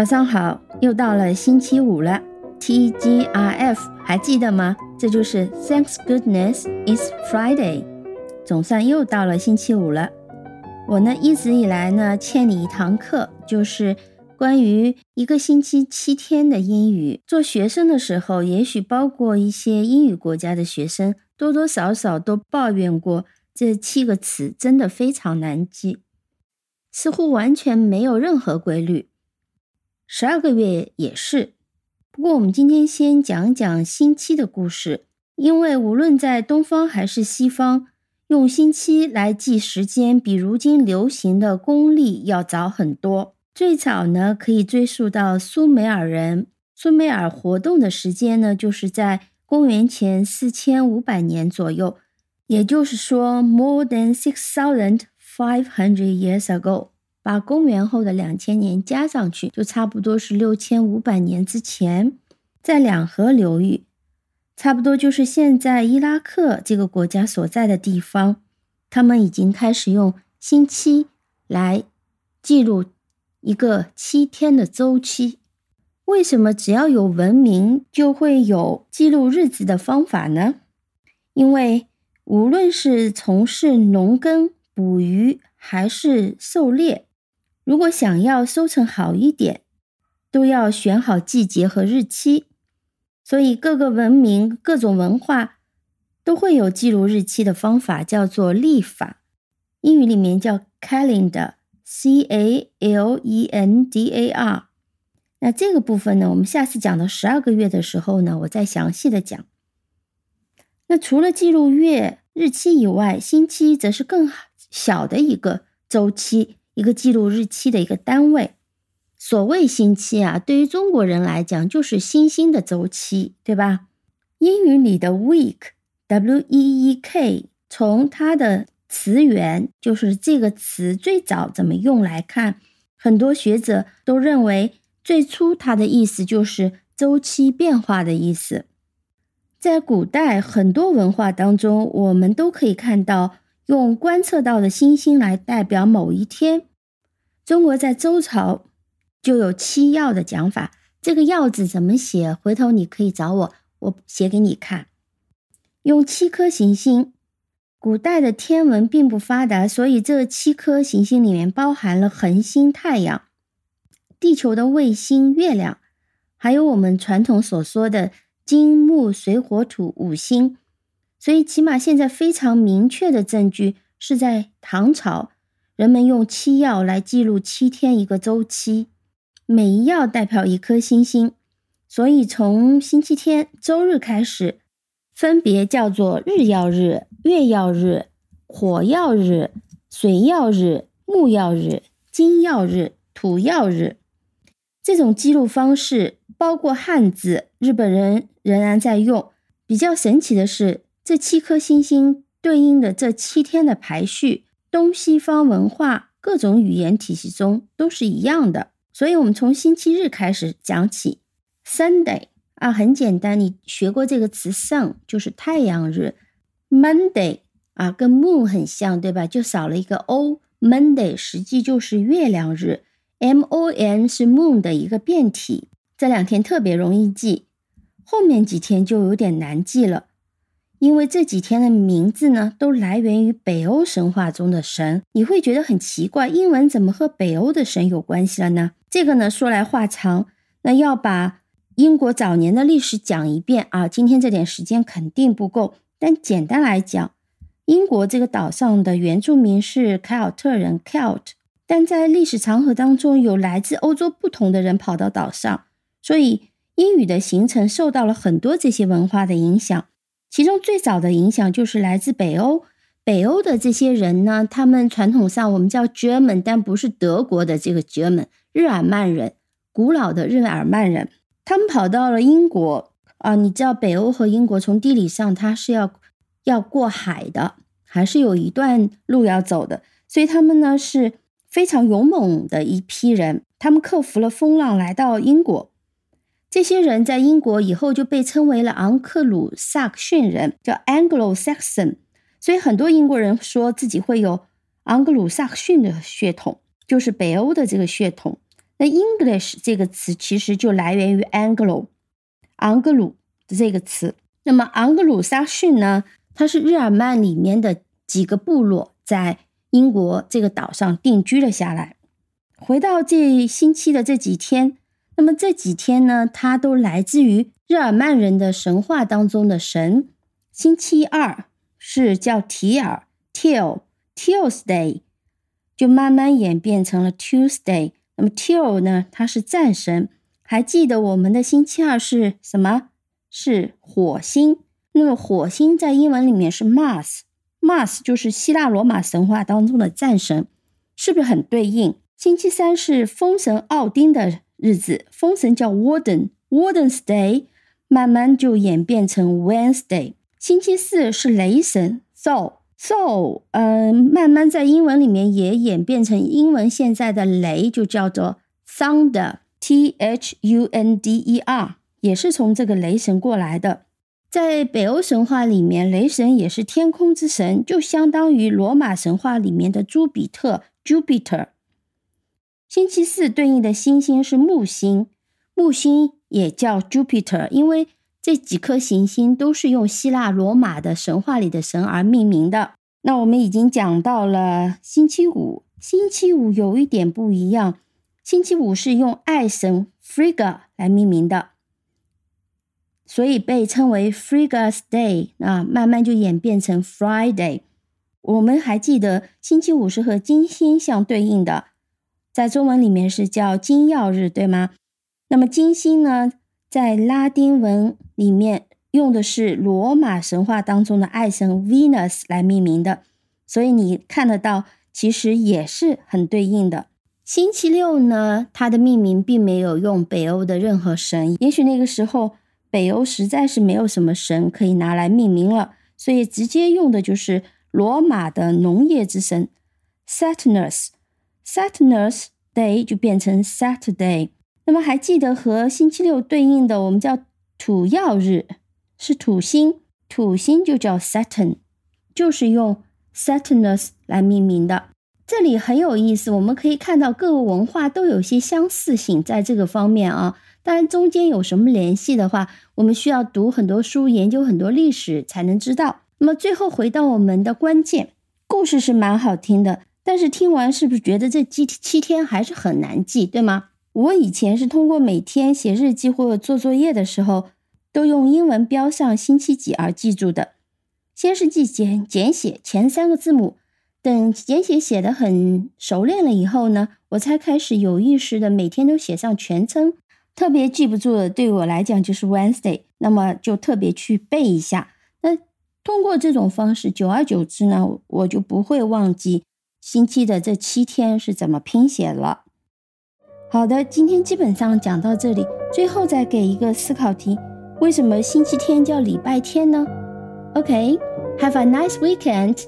早上好，又到了星期五了。TGRF 还记得吗？这就是 Thanks goodness it's Friday。总算又到了星期五了。我呢一直以来呢欠你一堂课，就是关于一个星期七天的英语。做学生的时候，也许包括一些英语国家的学生，多多少少都抱怨过这七个词真的非常难记，似乎完全没有任何规律。十二个月也是，不过我们今天先讲讲星期的故事，因为无论在东方还是西方，用星期来记时间，比如今流行的公历要早很多。最早呢，可以追溯到苏美尔人。苏美尔活动的时间呢，就是在公元前四千五百年左右，也就是说，more than six thousand five hundred years ago。把公元后的两千年加上去，就差不多是六千五百年之前，在两河流域，差不多就是现在伊拉克这个国家所在的地方，他们已经开始用星期来记录一个七天的周期。为什么只要有文明就会有记录日子的方法呢？因为无论是从事农耕、捕鱼还是狩猎。如果想要收成好一点，都要选好季节和日期。所以各个文明、各种文化都会有记录日期的方法，叫做历法。英语里面叫 calendar，c a l e n d a r。那这个部分呢，我们下次讲到十二个月的时候呢，我再详细的讲。那除了记录月日期以外，星期则是更小的一个周期。一个记录日期的一个单位，所谓星期啊，对于中国人来讲就是星星的周期，对吧？英语里的 week，w e e k，从它的词源，就是这个词最早怎么用来看，很多学者都认为，最初它的意思就是周期变化的意思。在古代很多文化当中，我们都可以看到用观测到的星星来代表某一天。中国在周朝就有七曜的讲法，这个曜字怎么写？回头你可以找我，我写给你看。用七颗行星，古代的天文并不发达，所以这七颗行星里面包含了恒星太阳、地球的卫星月亮，还有我们传统所说的金木水火土五星。所以，起码现在非常明确的证据是在唐朝。人们用七曜来记录七天一个周期，每一曜代表一颗星星，所以从星期天、周日开始，分别叫做日曜日、月曜日、火曜日、水曜日、木曜日、金曜日、土曜日。这种记录方式包括汉字，日本人仍然在用。比较神奇的是，这七颗星星对应的这七天的排序。东西方文化各种语言体系中都是一样的，所以我们从星期日开始讲起。Sunday 啊，很简单，你学过这个词，sun 就是太阳日。Monday 啊，跟 moon 很像，对吧？就少了一个 o。Monday 实际就是月亮日，M O N 是 moon 的一个变体。这两天特别容易记，后面几天就有点难记了。因为这几天的名字呢，都来源于北欧神话中的神，你会觉得很奇怪，英文怎么和北欧的神有关系了呢？这个呢，说来话长，那要把英国早年的历史讲一遍啊。今天这点时间肯定不够，但简单来讲，英国这个岛上的原住民是凯尔特人 （Celt），但在历史长河当中，有来自欧洲不同的人跑到岛上，所以英语的形成受到了很多这些文化的影响。其中最早的影响就是来自北欧，北欧的这些人呢，他们传统上我们叫 German，但不是德国的这个 German，日耳曼人，古老的日耳曼人，他们跑到了英国啊，你知道北欧和英国从地理上它是要要过海的，还是有一段路要走的，所以他们呢是非常勇猛的一批人，他们克服了风浪来到英国。这些人在英国以后就被称为了昂克鲁萨克逊人，叫 Anglo-Saxon。所以很多英国人说自己会有昂格鲁萨克逊的血统，就是北欧的这个血统。那 English 这个词其实就来源于 Anglo，昂格鲁的这个词。那么昂格鲁萨克逊呢，它是日耳曼里面的几个部落在英国这个岛上定居了下来。回到这星期的这几天，那么这几天呢，它都来自于日耳曼人的神话当中的神。星期二是叫提尔 （Til Tuesday），就慢慢演变成了 Tuesday。那么 Till 呢？它是战神。还记得我们的星期二是什么？是火星。那么火星在英文里面是 Mars，Mars 就是希腊罗马神话当中的战神，是不是很对应？星期三是风神奥丁的日子，风神叫 Warden，Warden's Day，慢慢就演变成 Wednesday。星期四是雷神 Thor。So，嗯，慢慢在英文里面也演变成英文现在的雷，就叫做 thunder，t h u n d e r，也是从这个雷神过来的。在北欧神话里面，雷神也是天空之神，就相当于罗马神话里面的朱比特 （Jupiter）。星期四对应的星星是木星，木星也叫 Jupiter，因为。这几颗行星都是用希腊罗马的神话里的神而命名的。那我们已经讲到了星期五，星期五有一点不一样，星期五是用爱神 Frigga 来命名的，所以被称为 Frigga's Day 啊，慢慢就演变成 Friday。我们还记得星期五是和金星相对应的，在中文里面是叫金曜日，对吗？那么金星呢？在拉丁文里面用的是罗马神话当中的爱神 Venus 来命名的，所以你看得到，其实也是很对应的。星期六呢，它的命名并没有用北欧的任何神，也许那个时候北欧实在是没有什么神可以拿来命名了，所以直接用的就是罗马的农业之神 Saturnus，Saturnus day 就变成 Saturday。那么还记得和星期六对应的，我们叫土曜日，是土星，土星就叫 Saturn，就是用 Saturnus 来命名的。这里很有意思，我们可以看到各个文化都有些相似性在这个方面啊。当然中间有什么联系的话，我们需要读很多书，研究很多历史才能知道。那么最后回到我们的关键，故事是蛮好听的，但是听完是不是觉得这七七天还是很难记，对吗？我以前是通过每天写日记或做作业的时候，都用英文标上星期几而记住的。先是记简简写前三个字母，等简写写的很熟练了以后呢，我才开始有意识的每天都写上全称。特别记不住的，对我来讲就是 Wednesday，那么就特别去背一下。那通过这种方式，久而久之呢，我就不会忘记星期的这七天是怎么拼写了。好的，今天基本上讲到这里。最后再给一个思考题：为什么星期天叫礼拜天呢？OK，Have a nice weekend.